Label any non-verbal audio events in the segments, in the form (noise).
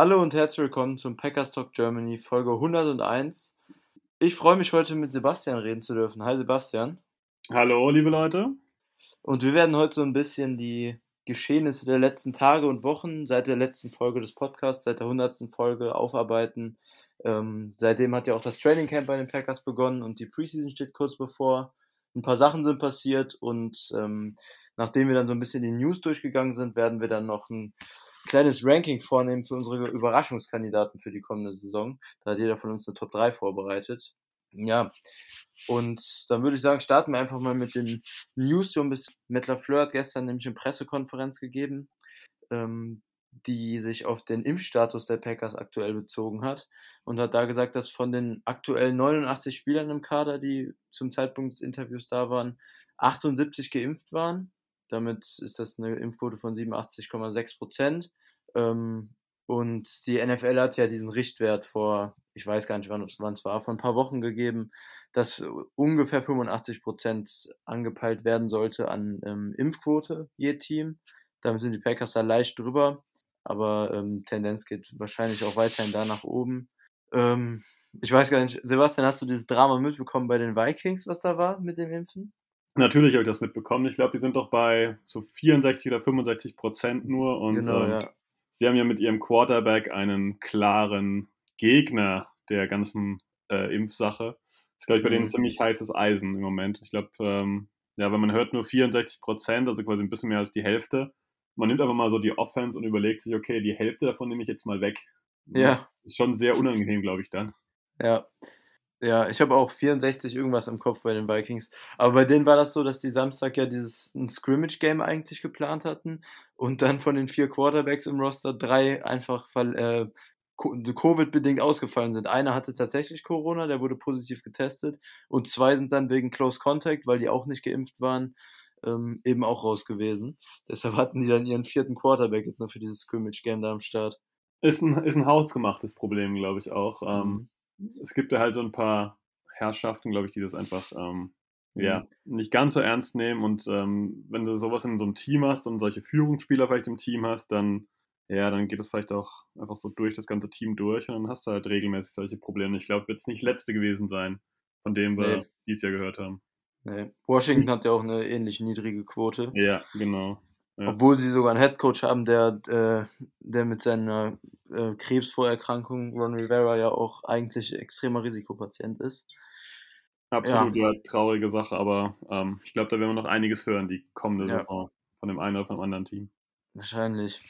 Hallo und herzlich willkommen zum Packers Talk Germany Folge 101. Ich freue mich heute mit Sebastian reden zu dürfen. Hi Sebastian. Hallo, liebe Leute. Und wir werden heute so ein bisschen die Geschehnisse der letzten Tage und Wochen seit der letzten Folge des Podcasts, seit der 100. Folge aufarbeiten. Ähm, seitdem hat ja auch das Training Camp bei den Packers begonnen und die Preseason steht kurz bevor. Ein paar Sachen sind passiert und ähm, nachdem wir dann so ein bisschen die News durchgegangen sind, werden wir dann noch ein kleines Ranking vornehmen für unsere Überraschungskandidaten für die kommende Saison. Da hat jeder von uns eine Top 3 vorbereitet. Ja, und dann würde ich sagen, starten wir einfach mal mit den News. So ein bisschen. Matt LaFleur hat gestern nämlich eine Pressekonferenz gegeben, ähm, die sich auf den Impfstatus der Packers aktuell bezogen hat und hat da gesagt, dass von den aktuell 89 Spielern im Kader, die zum Zeitpunkt des Interviews da waren, 78 geimpft waren damit ist das eine Impfquote von 87,6 Prozent. Ähm, und die NFL hat ja diesen Richtwert vor, ich weiß gar nicht, wann es war, vor ein paar Wochen gegeben, dass ungefähr 85 Prozent angepeilt werden sollte an ähm, Impfquote je Team. Damit sind die Packers da leicht drüber, aber ähm, Tendenz geht wahrscheinlich auch weiterhin da nach oben. Ähm, ich weiß gar nicht, Sebastian, hast du dieses Drama mitbekommen bei den Vikings, was da war mit dem Impfen? Natürlich habe ich das mitbekommen. Ich glaube, die sind doch bei so 64 oder 65 Prozent nur. Und genau, ähm, ja. sie haben ja mit ihrem Quarterback einen klaren Gegner der ganzen äh, Impfsache. Das ist, glaube ich, bei denen Mhm. ziemlich heißes Eisen im Moment. Ich glaube, ähm, ja, wenn man hört nur 64 Prozent, also quasi ein bisschen mehr als die Hälfte, man nimmt einfach mal so die Offense und überlegt sich, okay, die Hälfte davon nehme ich jetzt mal weg. Ja. Ist schon sehr unangenehm, glaube ich, dann. Ja. Ja, ich habe auch 64 irgendwas im Kopf bei den Vikings. Aber bei denen war das so, dass die Samstag ja dieses ein Scrimmage-Game eigentlich geplant hatten und dann von den vier Quarterbacks im Roster drei einfach äh, Co- Covid-bedingt ausgefallen sind. Einer hatte tatsächlich Corona, der wurde positiv getestet und zwei sind dann wegen Close Contact, weil die auch nicht geimpft waren, ähm, eben auch raus gewesen. Deshalb hatten die dann ihren vierten Quarterback jetzt noch für dieses Scrimmage-Game da am Start. Ist ein, ist ein hausgemachtes Problem, glaube ich auch. Ähm, Mhm. Es gibt ja halt so ein paar Herrschaften, glaube ich, die das einfach ähm, Mhm. ja, nicht ganz so ernst nehmen. Und ähm, wenn du sowas in so einem Team hast und solche Führungsspieler vielleicht im Team hast, dann, ja, dann geht es vielleicht auch einfach so durch das ganze Team durch und dann hast du halt regelmäßig solche Probleme. Ich glaube, wird es nicht letzte gewesen sein, von dem wir Nee. dieses Jahr gehört haben. Nee. Washington hat ja auch eine ähnlich niedrige Quote. Ja, genau. Obwohl sie sogar einen Headcoach haben, der, äh, der mit seiner äh, Krebsvorerkrankung, Ron Rivera, ja auch eigentlich extremer Risikopatient ist. Absolut, ja. traurige Sache, aber ähm, ich glaube, da werden wir noch einiges hören, die kommende Ja. Saison von dem einen oder vom anderen Team. Wahrscheinlich.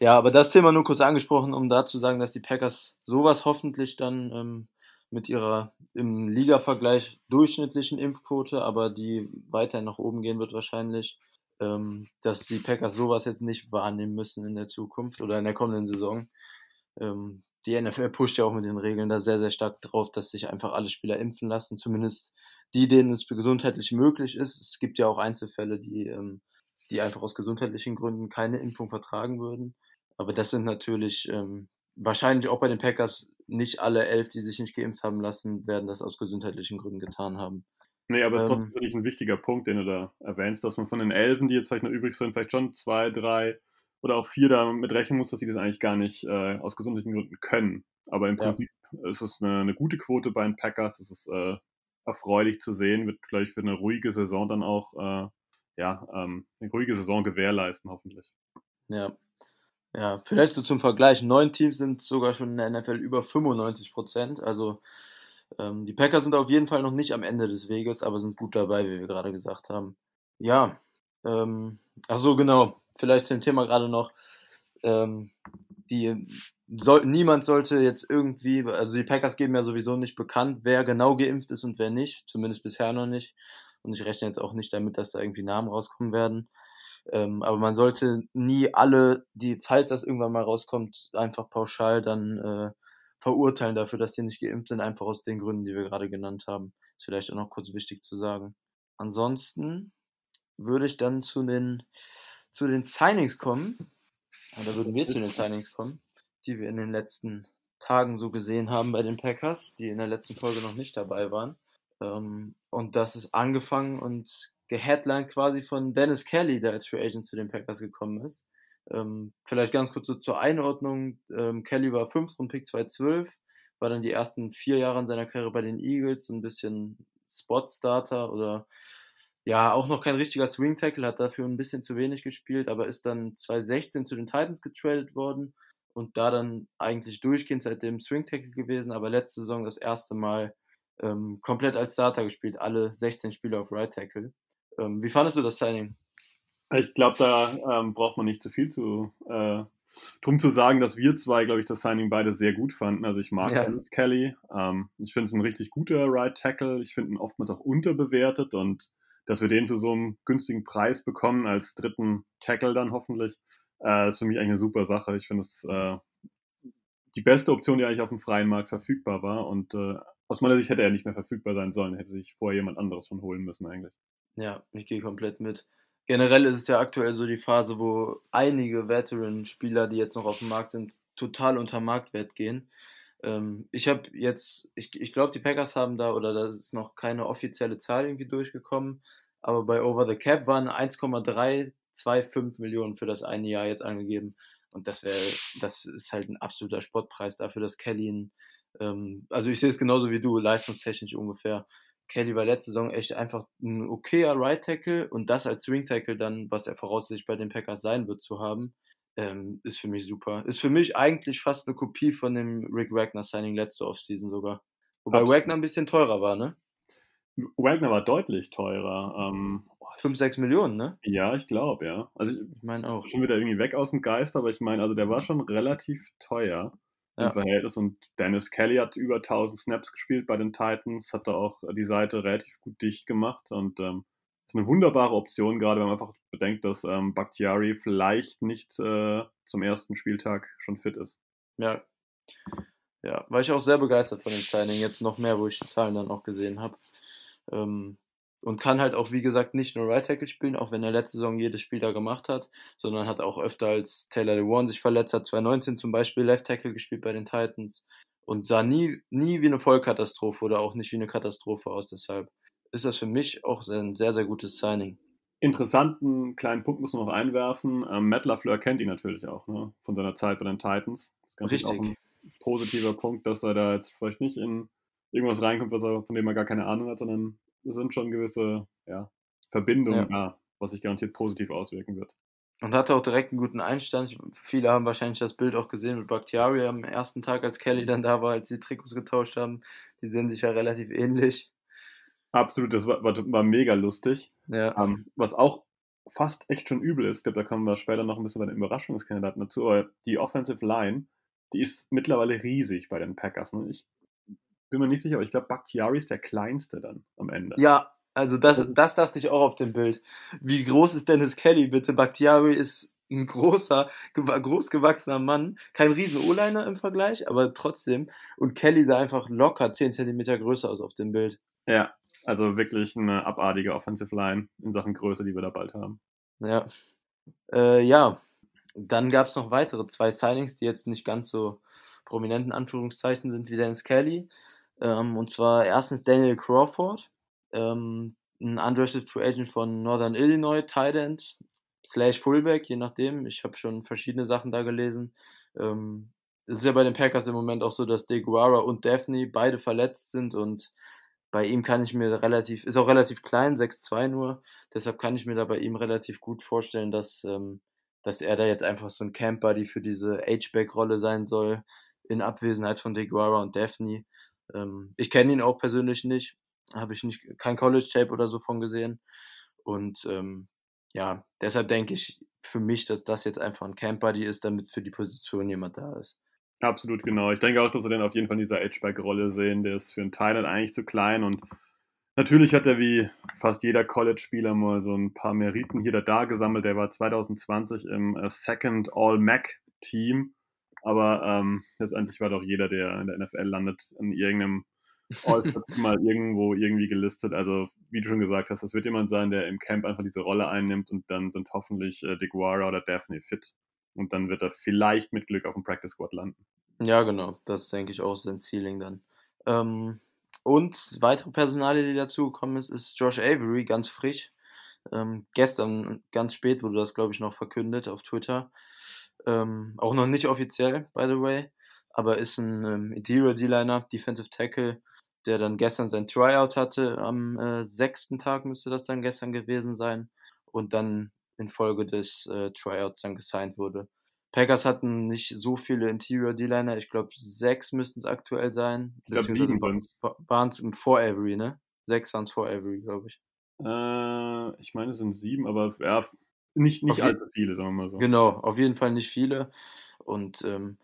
Ja, aber das Thema nur kurz angesprochen, um da zu sagen, dass die Packers sowas hoffentlich dann ähm, mit ihrer im Liga-Vergleich durchschnittlichen Impfquote, aber die weiter nach oben gehen wird wahrscheinlich, ähm, dass die Packers sowas jetzt nicht wahrnehmen müssen in der Zukunft oder in der kommenden Saison. Ähm, die NFL pusht ja auch mit den Regeln da sehr, sehr stark drauf, dass sich einfach alle Spieler impfen lassen, zumindest die, denen es gesundheitlich möglich ist. Es gibt ja auch Einzelfälle, die, ähm, die einfach aus gesundheitlichen Gründen keine Impfung vertragen würden. Aber das sind natürlich ähm, wahrscheinlich auch bei den Packers nicht alle elf, die sich nicht geimpft haben lassen, werden das aus gesundheitlichen Gründen getan haben. Nee, aber es ist Ähm. trotzdem wirklich ein wichtiger Punkt, den du da erwähnst, dass man von den Elfen, die jetzt vielleicht noch übrig sind, vielleicht schon zwei, drei oder auch vier damit rechnen muss, dass sie das eigentlich gar nicht äh, aus gesundheitlichen Gründen können. Aber im Ja. Prinzip ist es eine, eine gute Quote bei den Packers. Es ist äh, erfreulich zu sehen, wird gleich für eine ruhige Saison dann auch äh, ja, ähm, eine ruhige Saison gewährleisten, hoffentlich. Ja. Ja, vielleicht so zum Vergleich. Neun Teams sind sogar schon in der NFL über 95 Prozent. Also ähm, die Packers sind auf jeden Fall noch nicht am Ende des Weges, aber sind gut dabei, wie wir gerade gesagt haben. Ja, ähm, ach so, genau. Vielleicht zum Thema gerade noch. Ähm, die soll, niemand sollte jetzt irgendwie, also die Packers geben ja sowieso nicht bekannt, wer genau geimpft ist und wer nicht, zumindest bisher noch nicht. Und ich rechne jetzt auch nicht damit, dass da irgendwie Namen rauskommen werden. Ähm, aber man sollte nie alle, die, falls das irgendwann mal rauskommt, einfach pauschal dann äh, verurteilen dafür, dass sie nicht geimpft sind, einfach aus den Gründen, die wir gerade genannt haben. Ist vielleicht auch noch kurz wichtig zu sagen. Ansonsten würde ich dann zu den, zu den Signings kommen. Oder würden wir zu den Signings kommen, die wir in den letzten Tagen so gesehen haben bei den Packers, die in der letzten Folge noch nicht dabei waren. Ähm, und das ist angefangen und geheadlined quasi von Dennis Kelly, der als Free Agent zu den Packers gekommen ist. Ähm, vielleicht ganz kurz so zur Einordnung. Ähm, Kelly war 5. Pick 2012, war dann die ersten vier Jahre in seiner Karriere bei den Eagles, so ein bisschen Spot-Starter oder ja, auch noch kein richtiger Swing Tackle, hat dafür ein bisschen zu wenig gespielt, aber ist dann 2016 zu den Titans getradet worden und da dann eigentlich durchgehend seitdem Swing Tackle gewesen, aber letzte Saison das erste Mal ähm, komplett als Starter gespielt, alle 16 Spiele auf Right Tackle. Ähm, wie fandest du das Signing? Ich glaube, da ähm, braucht man nicht zu viel zu, äh, drum zu sagen, dass wir zwei, glaube ich, das Signing beide sehr gut fanden. Also ich mag ja. Dennis Kelly. Ähm, ich finde es ein richtig guter Right Tackle. Ich finde ihn oftmals auch unterbewertet und dass wir den zu so einem günstigen Preis bekommen als dritten Tackle dann hoffentlich, äh, ist für mich eigentlich eine super Sache. Ich finde es äh, die beste Option, die eigentlich auf dem freien Markt verfügbar war und äh, aus meiner Sicht hätte er nicht mehr verfügbar sein sollen, hätte sich vorher jemand anderes schon holen müssen eigentlich. Ja, ich gehe komplett mit. Generell ist es ja aktuell so die Phase, wo einige Veteran-Spieler, die jetzt noch auf dem Markt sind, total unter Marktwert gehen. Ähm, ich habe jetzt, ich, ich glaube, die Packers haben da, oder da ist noch keine offizielle Zahl irgendwie durchgekommen, aber bei Over the Cap waren 1,325 Millionen für das eine Jahr jetzt angegeben. Und das wäre, das ist halt ein absoluter Spottpreis dafür, dass Kelly ein, ähm, also ich sehe es genauso wie du, leistungstechnisch ungefähr. Kelly war letzte Saison echt einfach ein okayer Right Tackle und das als Swing Tackle dann, was er voraussichtlich bei den Packers sein wird, zu haben, ähm, ist für mich super. Ist für mich eigentlich fast eine Kopie von dem Rick Wagner Signing letzte Offseason sogar. Wobei Absolut. Wagner ein bisschen teurer war, ne? Wagner war deutlich teurer. Ähm, 5, 6 Millionen, ne? Ja, ich glaube, ja. Also ich, ich meine auch. Schon wieder irgendwie weg aus dem Geist, aber ich meine, also der war schon relativ teuer im ja. Verhältnis. Und Dennis Kelly hat über 1000 Snaps gespielt bei den Titans, hat da auch die Seite relativ gut dicht gemacht und ähm, ist eine wunderbare Option, gerade wenn man einfach bedenkt, dass ähm, Bakhtiari vielleicht nicht äh, zum ersten Spieltag schon fit ist. Ja. Ja, war ich auch sehr begeistert von dem Signing, jetzt noch mehr, wo ich die Zahlen dann auch gesehen habe. Ähm, und kann halt auch, wie gesagt, nicht nur Right Tackle spielen, auch wenn er letzte Saison jedes Spiel da gemacht hat, sondern hat auch öfter als Taylor DeWan sich verletzt hat, 2019 zum Beispiel Left Tackle gespielt bei den Titans und sah nie, nie wie eine Vollkatastrophe oder auch nicht wie eine Katastrophe aus. Deshalb ist das für mich auch ein sehr, sehr gutes Signing. Interessanten kleinen Punkt muss man noch einwerfen. Ähm, Matt LaFleur kennt ihn natürlich auch, ne? von seiner Zeit bei den Titans. Das ist Richtig. auch ein positiver Punkt, dass er da jetzt vielleicht nicht in irgendwas reinkommt, was er, von dem er gar keine Ahnung hat, sondern sind schon gewisse ja, Verbindungen ja. da, was sich garantiert positiv auswirken wird. Und hatte auch direkt einen guten Einstand. Viele haben wahrscheinlich das Bild auch gesehen mit Bakhtiari am ersten Tag, als Kelly dann da war, als die Trikots getauscht haben. Die sehen sich ja relativ ähnlich. Absolut, das war, war, war mega lustig. Ja. Um, ähm, was auch fast echt schon übel ist, ich glaube, da kommen wir später noch ein bisschen bei den Überraschungskandidaten dazu, aber die Offensive Line, die ist mittlerweile riesig bei den Packers. Ne? Ich bin mir nicht sicher, aber ich glaube, Bakhtiari ist der kleinste dann am Ende. Ja, also das, das dachte ich auch auf dem Bild. Wie groß ist Dennis Kelly bitte? Bakhtiari ist ein großer, großgewachsener Mann. Kein riesen O-Liner im Vergleich, aber trotzdem. Und Kelly sah einfach locker 10 cm größer aus auf dem Bild. Ja, also wirklich eine abartige Offensive Line in Sachen Größe, die wir da bald haben. Ja. Äh, ja, dann gab es noch weitere zwei Signings, die jetzt nicht ganz so prominenten Anführungszeichen sind wie Dennis Kelly. Ähm, und zwar erstens Daniel Crawford, ähm, ein undrafted Free Agent von Northern Illinois, Tight End, slash Fullback, je nachdem. Ich habe schon verschiedene Sachen da gelesen. Ähm, es ist ja bei den Packers im Moment auch so, dass DeGuara und Daphne beide verletzt sind und bei ihm kann ich mir relativ, ist auch relativ klein, 6'2 nur, deshalb kann ich mir da bei ihm relativ gut vorstellen, dass, ähm, dass er da jetzt einfach so ein Camp-Buddy für diese H-Back-Rolle sein soll, in Abwesenheit von DeGuara und Daphne. Ähm, ich kenne ihn auch persönlich nicht, habe ich nicht kein College-Tape oder so von gesehen. Und ähm, ja, deshalb denke ich für mich, dass das jetzt einfach ein Camp-Buddy ist, damit für die Position jemand da ist. Absolut, genau. Ich denke auch, dass wir den auf jeden Fall in dieser Edgeback-Rolle sehen. Der ist für einen Thailand eigentlich zu klein und natürlich hat er wie fast jeder College-Spieler mal so ein paar Meriten hier oder da gesammelt. Der war 2020 im äh, Second All-Mac-Team Aber ähm, letztendlich war doch jeder, der in der NFL landet, in irgendeinem All (laughs) mal irgendwo irgendwie gelistet. Also, wie du schon gesagt hast, das wird jemand sein, der im Camp einfach diese Rolle einnimmt und dann sind hoffentlich äh, DeGuara oder Daphne fit. Und dann wird er vielleicht mit Glück auf dem Practice Squad landen. Ja, genau. Das denke ich auch sein Ceiling dann. Ähm, und weitere Personale, die dazugekommen ist, ist Josh Avery, ganz frisch. Ähm, gestern ganz spät wurde das, glaube ich, noch verkündet auf Twitter. Ähm, auch noch nicht offiziell, by the way, aber ist ein ähm, Interior D-Liner, Defensive Tackle, der dann gestern sein Tryout hatte. Am äh, sechsten Tag müsste das dann gestern gewesen sein und dann infolge des äh, Tryouts dann gesigned wurde. Packers hatten nicht so viele Interior D-Liner, ich glaube sechs müssten es aktuell sein. Ich glaube sieben waren es im For Avery, ne? Sechs waren es For Avery, glaube ich. Äh, ich meine, es sind sieben, aber ja, nicht, nicht allzu viele, sagen wir mal so. Genau, auf jeden Fall nicht viele. Und ähm,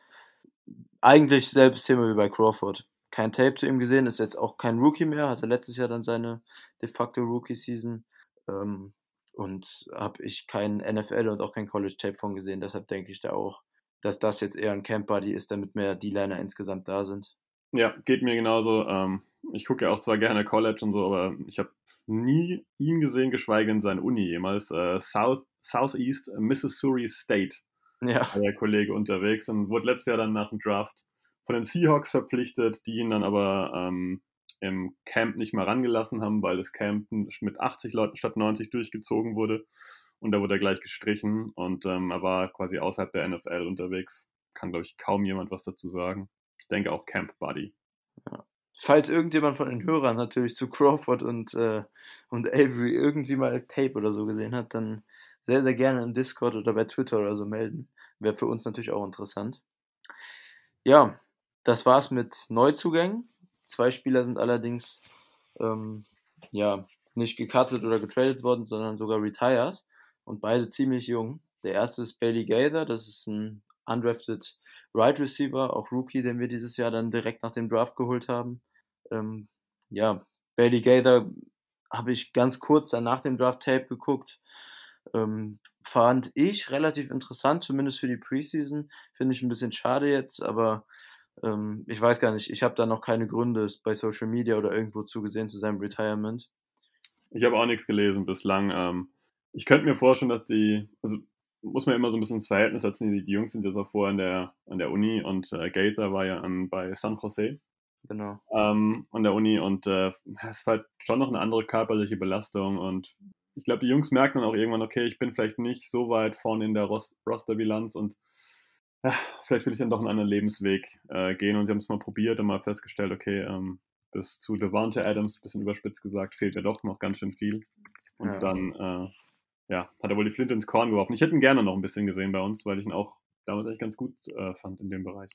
eigentlich selbes Thema wie bei Crawford. Kein Tape zu ihm gesehen, ist jetzt auch kein Rookie mehr, hatte letztes Jahr dann seine de facto Rookie-Season. Ähm, und habe ich kein NFL und auch kein College-Tape von gesehen. Deshalb denke ich da auch, dass das jetzt eher ein Camp-Buddy ist, damit mehr D-Liner insgesamt da sind. Ja, geht mir genauso. Ähm, ich gucke ja auch zwar gerne College und so, aber ich habe nie ihn gesehen, geschweige denn seine Uni jemals. Äh, South, Southeast Missouri State ja. war der Kollege unterwegs und wurde letztes Jahr dann nach dem Draft von den Seahawks verpflichtet, die ihn dann aber ähm, im Camp nicht mal rangelassen haben, weil das Camp mit 80 Leuten statt 90 durchgezogen wurde. Und da wurde er gleich gestrichen und ähm, er war quasi außerhalb der NFL unterwegs. Kann, glaube ich, kaum jemand was dazu sagen. Denke auch Camp Buddy. Ja. Falls irgendjemand von den Hörern natürlich zu Crawford und, äh, und Avery irgendwie mal Tape oder so gesehen hat, dann sehr, sehr gerne in Discord oder bei Twitter oder so melden. Wäre für uns natürlich auch interessant. Ja, das war's mit Neuzugängen. Zwei Spieler sind allerdings ähm, ja, nicht gecuttet oder getradet worden, sondern sogar retired und beide ziemlich jung. Der erste ist Bailey Gaither, das ist ein undrafted Right Receiver, auch Rookie, den wir dieses Jahr dann direkt nach dem Draft geholt haben. Ähm, ja, Bailey Gaither habe ich ganz kurz dann nach dem Draft Tape geguckt. Ähm, fand ich relativ interessant, zumindest für die Preseason. Finde ich ein bisschen schade jetzt, aber ähm, ich weiß gar nicht, ich habe da noch keine Gründe bei Social Media oder irgendwo zugesehen zu seinem Retirement. Ich habe auch nichts gelesen bislang. Ähm, ich könnte mir vorstellen, dass die, also muss man immer so ein bisschen ins Verhältnis setzen. Die, die Jungs sind auch vorher an der, an der Uni und äh, Gaither war ja an, bei San Jose. Genau. Ähm, an der Uni und äh, es war halt schon noch eine andere körperliche Belastung und ich glaube, die Jungs merken dann auch irgendwann, okay, ich bin vielleicht nicht so weit vorne in der Rosterbilanz und ja, vielleicht will ich dann doch einen anderen Lebensweg äh, gehen. Und sie haben es mal probiert und mal festgestellt, okay, ähm, bis zu Devante Adams, bisschen überspitzt gesagt, fehlt ja doch noch ganz schön viel. Und ja. dann, äh, ja, hat er wohl die Flinte ins Korn geworfen. Ich hätte ihn gerne noch ein bisschen gesehen bei uns, weil ich ihn auch damals eigentlich ganz gut äh, fand in dem Bereich.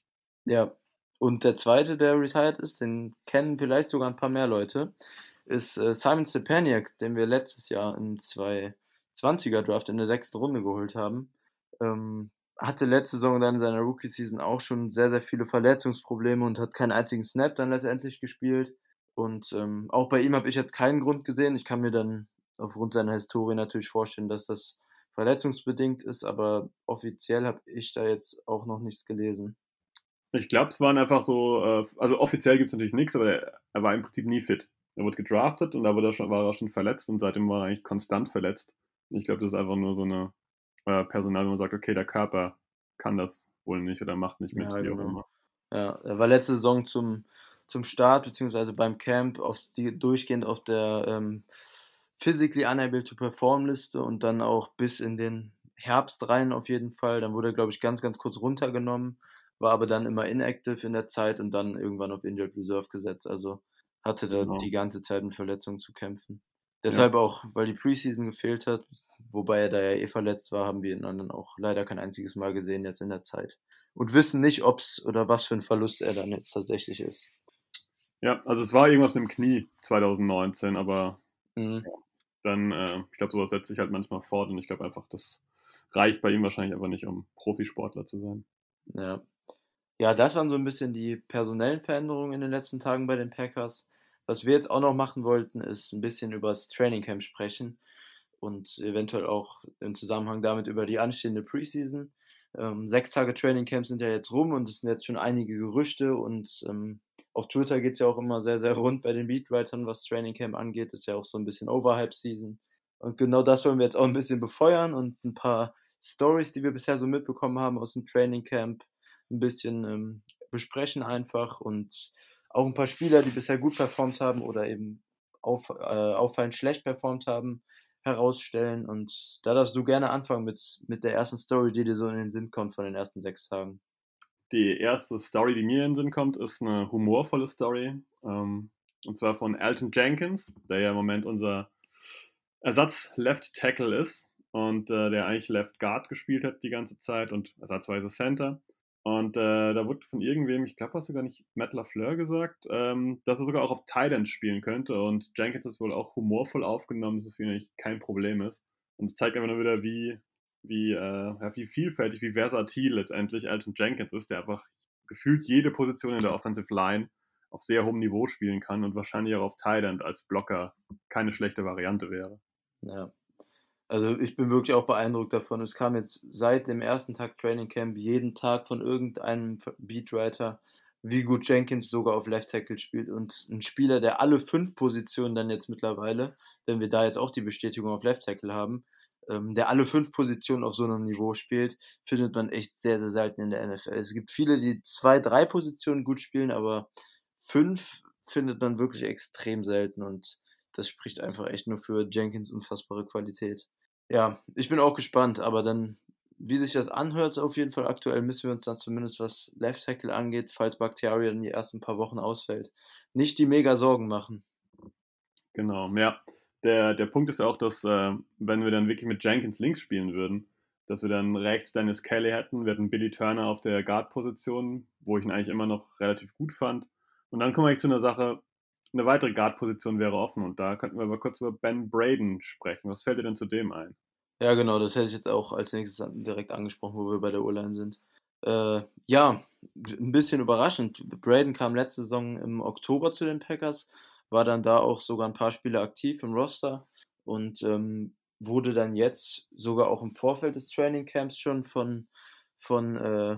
Ja, und der zweite, der retired ist, den kennen vielleicht sogar ein paar mehr Leute, ist äh, Simon Stepaniak, den wir letztes Jahr im 220er Draft in der sechsten Runde geholt haben. Ähm, hatte letzte Saison dann in seiner Rookie-Season auch schon sehr, sehr viele Verletzungsprobleme und hat keinen einzigen Snap dann letztendlich gespielt. Und ähm, auch bei ihm habe ich jetzt keinen Grund gesehen. Ich kann mir dann aufgrund seiner Historie natürlich vorstellen, dass das verletzungsbedingt ist, aber offiziell habe ich da jetzt auch noch nichts gelesen. Ich glaube, es waren einfach so, äh, also offiziell gibt es natürlich nichts, aber er, er, war im Prinzip nie fit. Er wurde gedraftet und da war er schon, war er schon verletzt und seitdem war er eigentlich konstant verletzt. Ich glaube, das ist einfach nur so eine äh, Personal, wo man sagt, okay, der Körper kann das wohl nicht oder macht nicht mit, ja, wie genau. auch immer. Ja, er war letzte Saison zum, zum Start beziehungsweise beim Camp auf die, durchgehend auf der ähm, Physically Unable to Perform Liste und dann auch bis in den Herbst rein auf jeden Fall. Dann wurde er, glaube ich, ganz, ganz kurz runtergenommen, war aber dann immer inactive in der Zeit und dann irgendwann auf Injured Reserve gesetzt. Also hatte da genau. die ganze Zeit mit Verletzungen zu kämpfen. Deshalb ja. auch, weil die Preseason gefehlt hat, wobei er da ja eh verletzt war, haben wir ihn dann auch leider kein einziges Mal gesehen jetzt in der Zeit. Und wissen nicht, ob es oder was für ein Verlust er dann jetzt tatsächlich ist. Ja, also es war irgendwas mit dem Knie 2019, aber mhm. ja, dann, äh, ich glaube, sowas setzt sich halt manchmal fort und ich glaube einfach, das reicht bei ihm wahrscheinlich einfach nicht, um Profisportler zu sein. Ja. Ja, das waren so ein bisschen die personellen Veränderungen in den letzten Tagen bei den Packers. Was wir jetzt auch noch machen wollten, ist ein bisschen über das Training Camp sprechen und eventuell auch im Zusammenhang damit über die anstehende Preseason. Ähm, sechs Tage Training Camp sind ja jetzt rum und es sind jetzt schon einige Gerüchte und ähm, auf Twitter geht es ja auch immer sehr, sehr rund bei den Beatwritern, was Training Camp angeht. Ist ja auch so ein bisschen Overhype-Season. Und genau das wollen wir jetzt auch ein bisschen befeuern und ein paar Stories, die wir bisher so mitbekommen haben aus dem Training Camp, ein bisschen ähm, besprechen einfach und auch ein paar Spieler, die bisher gut performt haben oder eben auf, äh, auffallend schlecht performt haben, herausstellen. Und da darfst du gerne anfangen mit, mit der ersten Story, die dir so in den Sinn kommt von den ersten sechs Tagen. Die erste Story, die mir in den Sinn kommt, ist eine humorvolle Story. Ähm, und zwar von Alton Jenkins, der ja im Moment unser Ersatz Left Tackle ist und äh, der eigentlich Left Guard gespielt hat die ganze Zeit und ersatzweise Center. Und äh, da wurde von irgendwem, ich glaube, hast du gar nicht Matt LaFleur gesagt, ähm, dass er sogar auch auf Thailand spielen könnte. Und Jenkins ist wohl auch humorvoll aufgenommen, dass es für ihn eigentlich kein Problem ist. Und es zeigt einfach nur wieder, wie, wie, äh, ja, wie vielfältig, wie versatil letztendlich Elton Jenkins ist, der einfach gefühlt jede Position in der Offensive Line auf sehr hohem Niveau spielen kann und wahrscheinlich auch auf Thailand als Blocker keine schlechte Variante wäre. Ja, also ich bin wirklich auch beeindruckt davon. Es kam jetzt seit dem ersten Tag Training Camp jeden Tag von irgendeinem Beatwriter, wie gut Jenkins sogar auf Left Tackle spielt. Und ein Spieler, der alle fünf Positionen dann jetzt mittlerweile, wenn wir da jetzt auch die Bestätigung auf Left Tackle haben, ähm, der alle fünf Positionen auf so einem Niveau spielt, findet man echt sehr, sehr selten in der NFL. Es gibt viele, die zwei, drei Positionen gut spielen, aber fünf findet man wirklich extrem selten und das spricht einfach echt nur für Jenkins unfassbare Qualität. Ja, ich bin auch gespannt, aber dann, wie sich das anhört, auf jeden Fall aktuell müssen wir uns dann zumindest, was Left Tackle angeht, falls Bakhtiari in die ersten paar Wochen ausfällt, nicht die mega Sorgen machen. Genau, ja. Der, der Punkt ist auch, dass, äh, wenn wir dann wirklich mit Jenkins links spielen würden, dass wir dann rechts Dennis Kelly hätten, wir hätten Billy Turner auf der Guard-Position, wo ich ihn eigentlich immer noch relativ gut fand. Und dann kommen wir zu einer Sache, eine weitere Guard-Position wäre offen und da könnten wir aber kurz über Ben Braden sprechen. Was fällt dir denn zu dem ein? Ja, genau, das hätte ich jetzt auch als nächstes direkt angesprochen, wo wir bei der O-Line sind. Äh, ja, ein bisschen überraschend. Braden kam letzte Saison im Oktober zu den Packers, war dann da auch sogar ein paar Spiele aktiv im Roster und ähm, wurde dann jetzt sogar auch im Vorfeld des Training Camps schon von, von äh,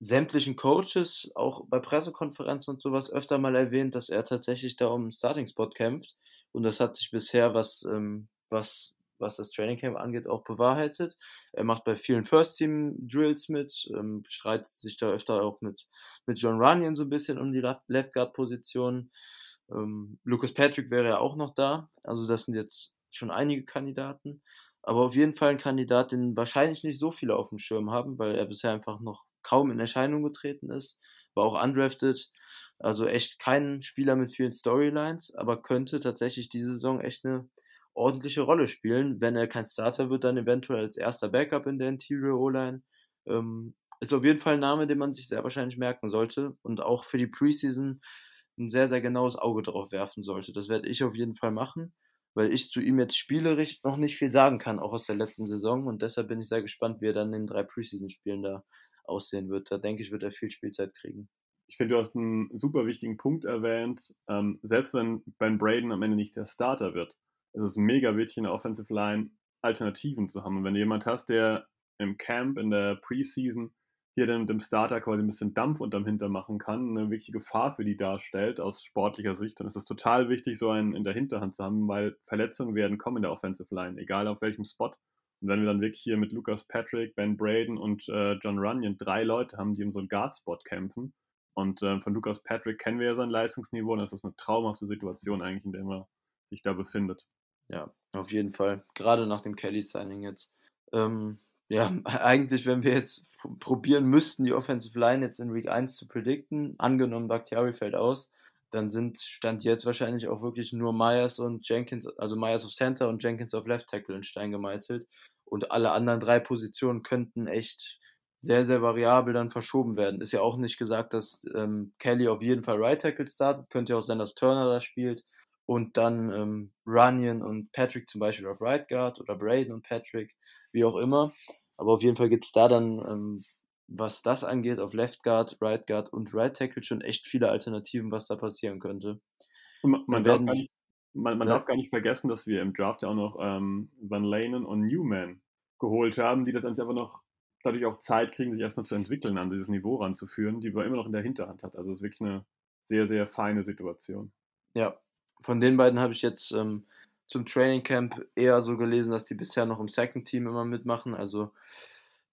sämtlichen Coaches, auch bei Pressekonferenzen und sowas, öfter mal erwähnt, dass er tatsächlich da um einen Starting-Spot kämpft. Und das hat sich bisher, was, ähm, was, was das Training Camp angeht, auch bewahrheitet. Er macht bei vielen First-Team-Drills mit, ähm, streitet sich da öfter auch mit, mit John Runyon so ein bisschen um die Left Guard-Position. Ähm, Lucas Patrick wäre ja auch noch da. Also das sind jetzt schon einige Kandidaten. Aber auf jeden Fall ein Kandidat, den wahrscheinlich nicht so viele auf dem Schirm haben, weil er bisher einfach noch kaum in Erscheinung getreten ist, war auch undrafted, also echt kein Spieler mit vielen Storylines, aber könnte tatsächlich diese Saison echt eine ordentliche Rolle spielen. Wenn er kein Starter wird, dann eventuell als erster Backup in der Interior O-Line. Ähm, ist auf jeden Fall ein Name, den man sich sehr wahrscheinlich merken sollte und auch für die Preseason ein sehr, sehr genaues Auge drauf werfen sollte. Das werde ich auf jeden Fall machen, weil ich zu ihm jetzt spielerisch noch nicht viel sagen kann, auch aus der letzten Saison und deshalb bin ich sehr gespannt, wie er dann in den drei Preseason-Spielen da aussehen wird. Da denke ich, wird er viel Spielzeit kriegen. Ich finde, du hast einen super wichtigen Punkt erwähnt. Ähm, selbst wenn Ben Braden am Ende nicht der Starter wird, ist es mega wichtig, in der Offensive Line Alternativen zu haben. Und wenn du jemand hast, der im Camp, in der Preseason, hier dem, dem Starter quasi ein bisschen Dampf unterm Hintern machen kann, eine wichtige Gefahr für die darstellt aus sportlicher Sicht, dann ist es total wichtig, so einen in der Hinterhand zu haben, weil Verletzungen werden kommen in der Offensive Line, egal auf welchem Spot. Und wenn wir dann wirklich hier mit Lucas Patrick, Ben Braden und äh, John Runyon drei Leute haben, die um so einen Guard-Spot kämpfen, und äh, von Lucas Patrick kennen wir ja sein Leistungsniveau, und das ist eine traumhafte Situation eigentlich, in der man sich da befindet. Ja, auf jeden Fall. Gerade nach dem Kelly-Signing jetzt. Ähm, ja, eigentlich, wenn wir jetzt probieren müssten, die Offensive Line jetzt in Week 1 zu predikten, angenommen Bakhtiari fällt aus, dann sind Stand jetzt wahrscheinlich auch wirklich nur Myers und Jenkins, also Myers auf Center und Jenkins auf Left Tackle in Stein gemeißelt. Und alle anderen drei Positionen könnten echt sehr, sehr variabel dann verschoben werden. Ist ja auch nicht gesagt, dass ähm, Kelly auf jeden Fall Right Tackle startet. Könnte ja auch sein, dass Turner da spielt. Und dann ähm, Runyon und Patrick zum Beispiel auf Right Guard oder Braden und Patrick, wie auch immer. Aber auf jeden Fall gibt es da dann ähm, was das angeht, auf Left Guard, Right Guard und Right Tackle schon echt viele Alternativen, was da passieren könnte. Man, man, darf, gar nicht, man, man ja. darf, gar nicht, vergessen, dass wir im Draft ja auch noch ähm, Van Lanen und Newman geholt haben, die das einfach noch dadurch auch Zeit kriegen, sich erstmal zu entwickeln, an dieses Niveau ranzuführen, die man immer noch in der Hinterhand hat. Also es ist wirklich eine sehr, sehr feine Situation. Ja, von den beiden habe ich jetzt ähm, zum Training Camp eher so gelesen, dass die bisher noch im Second Team immer mitmachen. Also,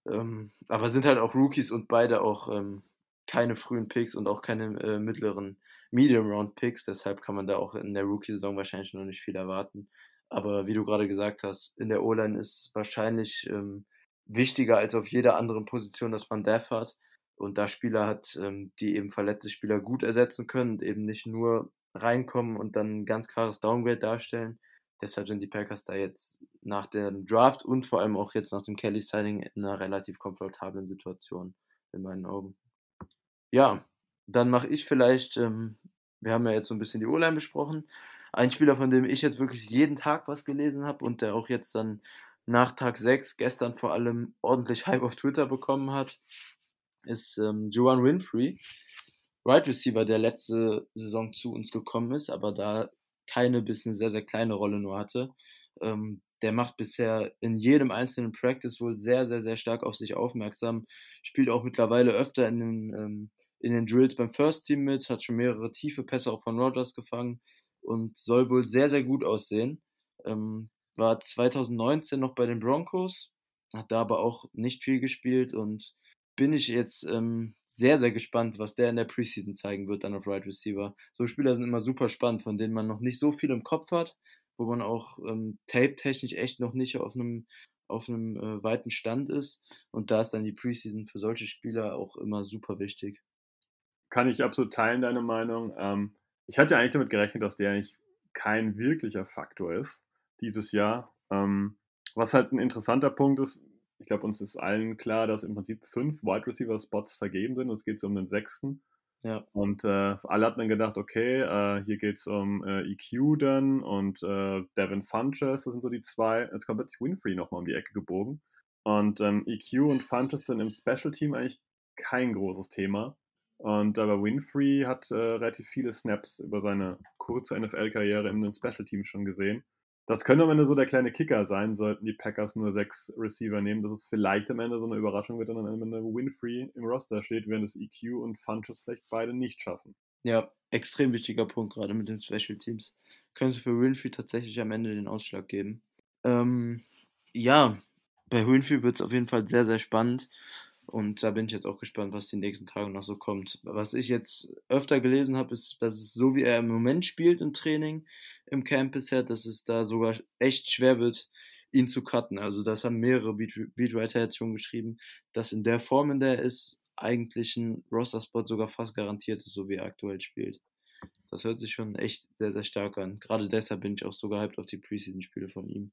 ähm, aber sind halt auch Rookies und beide auch ähm, keine frühen Picks und auch keine äh, mittleren Medium Round Picks. Deshalb kann man da auch in der Rookie-Saison wahrscheinlich noch nicht viel erwarten. Aber wie du gerade gesagt hast, in der O-Line ist wahrscheinlich ähm, wichtiger als auf jeder anderen Position, dass man Death hat und da Spieler hat, ähm, die eben verletzte Spieler gut ersetzen können und eben nicht nur reinkommen und dann ein ganz klares Downgrade darstellen. Deshalb sind die Packers da jetzt nach dem Draft und vor allem auch jetzt nach dem Kelly-Signing in einer relativ komfortablen Situation, in meinen Augen. Ja, dann mache ich vielleicht, ähm, wir haben ja jetzt so ein bisschen die O-Line besprochen, ein Spieler, von dem ich jetzt wirklich jeden Tag was gelesen habe und der auch jetzt dann nach Tag 6 gestern vor allem ordentlich Hype auf Twitter bekommen hat, ist ähm, Joan Winfrey, Right Receiver, der letzte Saison zu uns gekommen ist, aber da keine bis eine sehr, sehr kleine Rolle nur hatte. Ähm, der macht bisher in jedem einzelnen Practice wohl sehr, sehr, sehr stark auf sich aufmerksam, spielt auch mittlerweile öfter in den, ähm, in den Drills beim First Team mit, hat schon mehrere tiefe Pässe auch von Rogers gefangen und soll wohl sehr, sehr gut aussehen. Ähm, war 2019 noch bei den Broncos, hat da aber auch nicht viel gespielt und bin ich jetzt ähm, sehr, sehr gespannt, was der in der Preseason zeigen wird, dann auf Right Receiver. So Spieler sind immer super spannend, von denen man noch nicht so viel im Kopf hat, wo man auch ähm, tape-technisch echt noch nicht auf einem auf einem äh, weiten Stand ist. Und da ist dann die Preseason für solche Spieler auch immer super wichtig. Kann ich absolut teilen, deine Meinung. Ähm, ich hatte eigentlich damit gerechnet, dass der eigentlich kein wirklicher Faktor ist dieses Jahr. Ähm, was halt ein interessanter Punkt ist, ich glaube, uns ist allen klar, dass im Prinzip fünf Wide Receiver Spots vergeben sind. Es geht so um den sechsten. Ja. Und äh, alle hatten dann gedacht, okay, äh, hier geht es um äh, EQ dann und äh, Devin Funches, das sind so die zwei. Jetzt kommt plötzlich Winfrey nochmal um die Ecke gebogen. Und ähm, EQ und Funches sind im Special Team eigentlich kein großes Thema. Und aber Winfrey hat äh, relativ viele Snaps über seine kurze NFL-Karriere in den Special Teams schon gesehen. Das könnte am Ende so der kleine Kicker sein, sollten die Packers nur sechs Receiver nehmen, dass es vielleicht am Ende so eine Überraschung wird und dann am Ende Winfrey im Roster steht, während es EQ und Funches vielleicht beide nicht schaffen. Ja, extrem wichtiger Punkt, gerade mit den Special Teams. Könnte für Winfrey tatsächlich am Ende den Ausschlag geben. Ähm, ja, bei Winfrey wird es auf jeden Fall sehr, sehr spannend. Und da bin ich jetzt auch gespannt, was die nächsten Tage noch so kommt. Was ich jetzt öfter gelesen habe, ist, dass es so wie er im Moment spielt im Training, im Camp bisher, dass es da sogar echt schwer wird, ihn zu cutten. Also das haben mehrere Beatwriter jetzt schon geschrieben, dass in der Form, in der er ist, eigentlich ein Roster-Spot sogar fast garantiert ist, so wie er aktuell spielt. Das hört sich schon echt sehr, sehr stark an. Gerade deshalb bin ich auch so gehypt auf die Preseason-Spiele von ihm.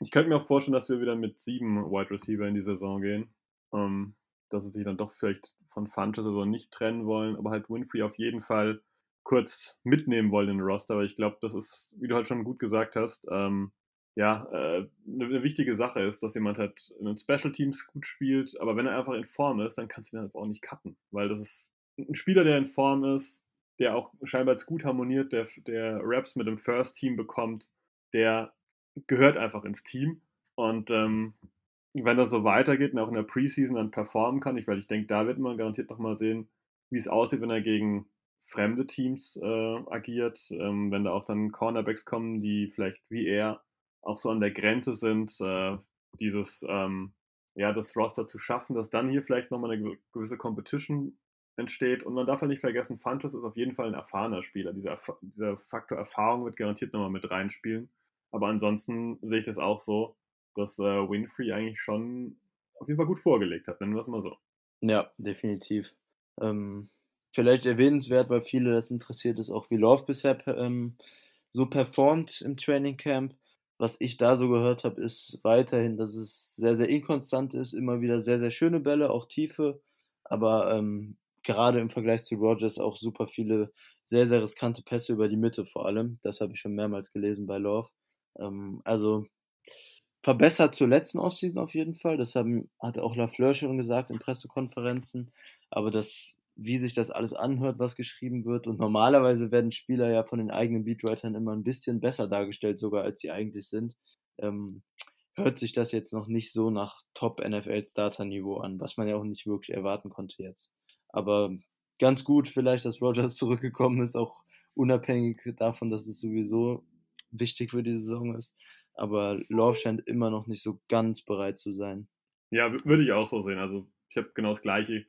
Ich könnte mir auch vorstellen, dass wir wieder mit sieben Wide Receiver in die Saison gehen. Ähm, dass sie sich dann doch vielleicht von Funches oder so nicht trennen wollen, aber halt Winfrey auf jeden Fall kurz mitnehmen wollen in den Roster. Aber ich glaube, das ist, wie du halt schon gut gesagt hast, ähm, ja, äh, eine, eine, wichtige Sache ist, dass jemand halt in den Special Teams gut spielt, aber wenn er einfach in Form ist, dann kannst du ihn einfach auch nicht cutten, weil das ist ein Spieler, der in Form ist, der auch scheinbar gut harmoniert, der, der Raps mit dem First Team bekommt, der gehört einfach ins Team und ähm, wenn das so weitergeht und auch in der Preseason dann performen kann, ich, weil ich denke, da wird man garantiert nochmal sehen, wie es aussieht, wenn er gegen fremde Teams äh, agiert, ähm, wenn da auch dann Cornerbacks kommen, die vielleicht wie er auch so an der Grenze sind, äh, dieses, ähm, ja, das Roster zu schaffen, dass dann hier vielleicht nochmal eine gewisse Competition entsteht. Und man darf halt nicht vergessen, Fantos ist auf jeden Fall ein erfahrener Spieler. Dieser, dieser Faktor Erfahrung wird garantiert nochmal mit reinspielen. Aber ansonsten sehe ich das auch so, dass äh, Winfrey eigentlich schon auf jeden Fall gut vorgelegt hat, nennen wir es mal so. Ja, definitiv. Ähm, vielleicht erwähnenswert, weil viele das interessiert ist, auch wie Love bisher ähm, so performt im Training Camp. Was ich da so gehört habe, ist weiterhin, dass es sehr, sehr inkonstant ist, immer wieder sehr, sehr schöne Bälle, auch tiefe, aber ähm, gerade im Vergleich zu Rogers auch super viele sehr, sehr riskante Pässe über die Mitte vor allem. Das habe ich schon mehrmals gelesen bei Love. Ähm, also verbessert zur letzten Offseason auf jeden Fall. Das haben, hat auch Lafleur schon gesagt in Pressekonferenzen. Aber das, wie sich das alles anhört, was geschrieben wird. Und normalerweise werden Spieler ja von den eigenen Beatwritern immer ein bisschen besser dargestellt, sogar als sie eigentlich sind. Ähm, hört sich das jetzt noch nicht so nach Top-NFL-Starter-Niveau an, was man ja auch nicht wirklich erwarten konnte jetzt. Aber ganz gut vielleicht, dass Rogers (laughs) zurückgekommen ist, auch unabhängig davon, dass es sowieso wichtig für die Saison ist. Aber Love scheint immer noch nicht so ganz bereit zu sein. Ja, würde ich auch so sehen. Also ich habe genau das Gleiche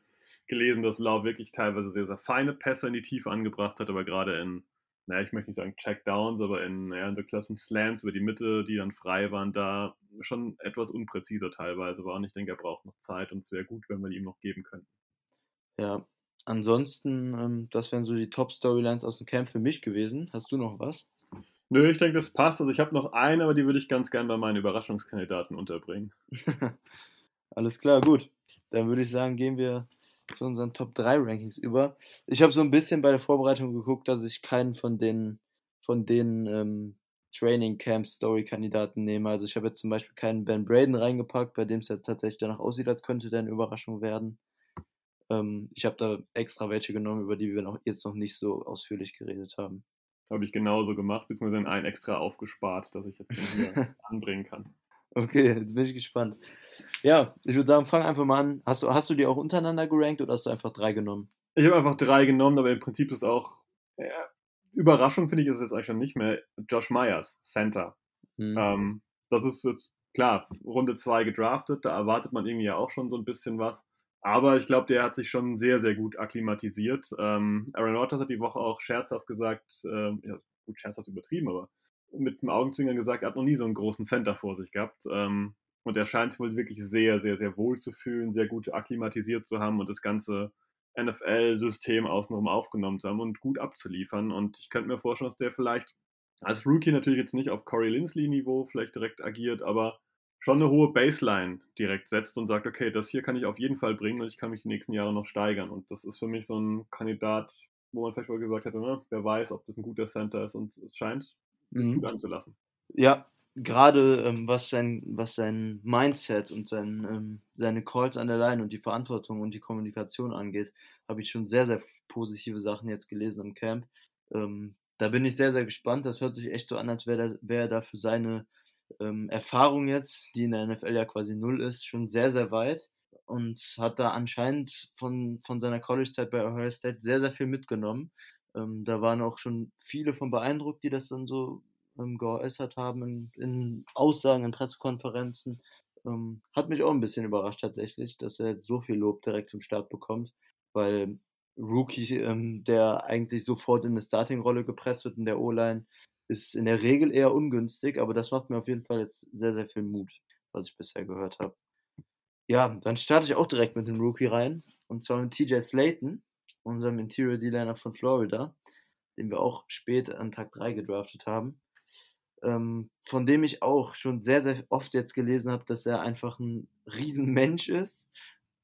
gelesen, dass Love wirklich teilweise sehr, sehr feine Pässe in die Tiefe angebracht hat, aber gerade in naja, ich möchte nicht sagen Checkdowns, aber in, naja, in so Klassen Slants über die Mitte, die dann frei waren, da schon etwas unpräziser teilweise war. Und ich denke, er braucht noch Zeit und es wäre gut, wenn wir ihm noch geben könnten. Ja, ansonsten, ähm, das wären so die Top-Storylines aus dem Camp für mich gewesen. Hast du noch was? Nö, ich denke, das passt. Also ich habe noch eine, aber die würde ich ganz gern bei meinen Überraschungskandidaten unterbringen. (laughs) Alles klar, gut. Dann würde ich sagen, gehen wir zu unseren Top 3 Rankings über. Ich habe so ein bisschen bei der Vorbereitung geguckt, dass ich keinen von den, von den ähm, Training Camp Story Kandidaten nehme. Also ich habe jetzt zum Beispiel keinen Ben Braden reingepackt, bei dem es ja tatsächlich danach aussieht, als könnte der eine Überraschung werden. Ähm, ich habe da extra welche genommen, über die wir noch, jetzt noch nicht so ausführlich geredet haben. Habe ich genauso gemacht, beziehungsweise einen extra aufgespart, dass ich jetzt hier (laughs) anbringen kann. Okay, jetzt bin ich gespannt. Ja, ich würde sagen, fang einfach mal an. Hast du, hast du die auch untereinander gerankt oder hast du einfach drei genommen? Ich habe einfach drei genommen, aber im Prinzip ist auch ja, Überraschung, finde ich, ist es jetzt eigentlich schon nicht mehr. Josh Myers, Center. Mhm. Ähm, das ist jetzt, klar, Runde zwei gedraftet, da erwartet man irgendwie ja auch schon so ein bisschen was. Aber ich glaube, der hat sich schon sehr, sehr gut akklimatisiert. Ähm, Aaron Rodgers hat die Woche auch scherzhaft gesagt, ähm, ja, gut, scherzhaft übertrieben, aber mit dem Augenzwinkern gesagt, er hat noch nie so einen großen Center vor sich gehabt. Ähm, und er scheint sich wohl wirklich sehr, sehr, sehr wohl zu fühlen, sehr gut akklimatisiert zu haben und das ganze NFL-System außenrum aufgenommen zu haben und gut abzuliefern. Und ich könnte mir vorstellen, dass der vielleicht als Rookie natürlich jetzt nicht auf Corey Linsley-Niveau vielleicht direkt agiert, aber schon eine hohe Baseline direkt setzt und sagt, okay, das hier kann ich auf jeden Fall bringen und ich kann mich die nächsten Jahre noch steigern. Und das ist für mich so ein Kandidat, wo man vielleicht mal gesagt hätte, ne, wer weiß, ob das ein guter Center ist und es scheint mhm. gut anzulassen. Ja, gerade ähm, was, sein, was sein Mindset und sein, ähm, seine Calls an der Line und die Verantwortung und die Kommunikation angeht, habe ich schon sehr, sehr positive Sachen jetzt gelesen im Camp. Ähm, da bin ich sehr, sehr gespannt. Das hört sich echt so an, als wäre wär er da für seine ähm, Erfahrung jetzt, die in der NFL ja quasi null ist, schon sehr, sehr weit und hat da anscheinend von, von seiner College-Zeit bei Ohio State sehr, sehr viel mitgenommen. Ähm, da waren auch schon viele von beeindruckt, die das dann so ähm, geäußert haben in, in, Aussagen, in Pressekonferenzen. Ähm, hat mich auch ein bisschen überrascht tatsächlich, dass er so viel Lob direkt zum Start bekommt, weil Rookie, ähm, der eigentlich sofort in eine Starting-Rolle gepresst wird in der O-Line, ist in der Regel eher ungünstig, aber das macht mir auf jeden Fall jetzt sehr, sehr viel Mut, was ich bisher gehört habe. Ja, dann starte ich auch direkt mit dem Rookie rein, und zwar mit TJ Slayton unserem Interior D-Liner von Florida, den wir auch spät an Tag 3 gedraftet haben. Ähm, von dem ich auch schon sehr, sehr oft jetzt gelesen habe, dass er einfach ein Riesenmensch ist.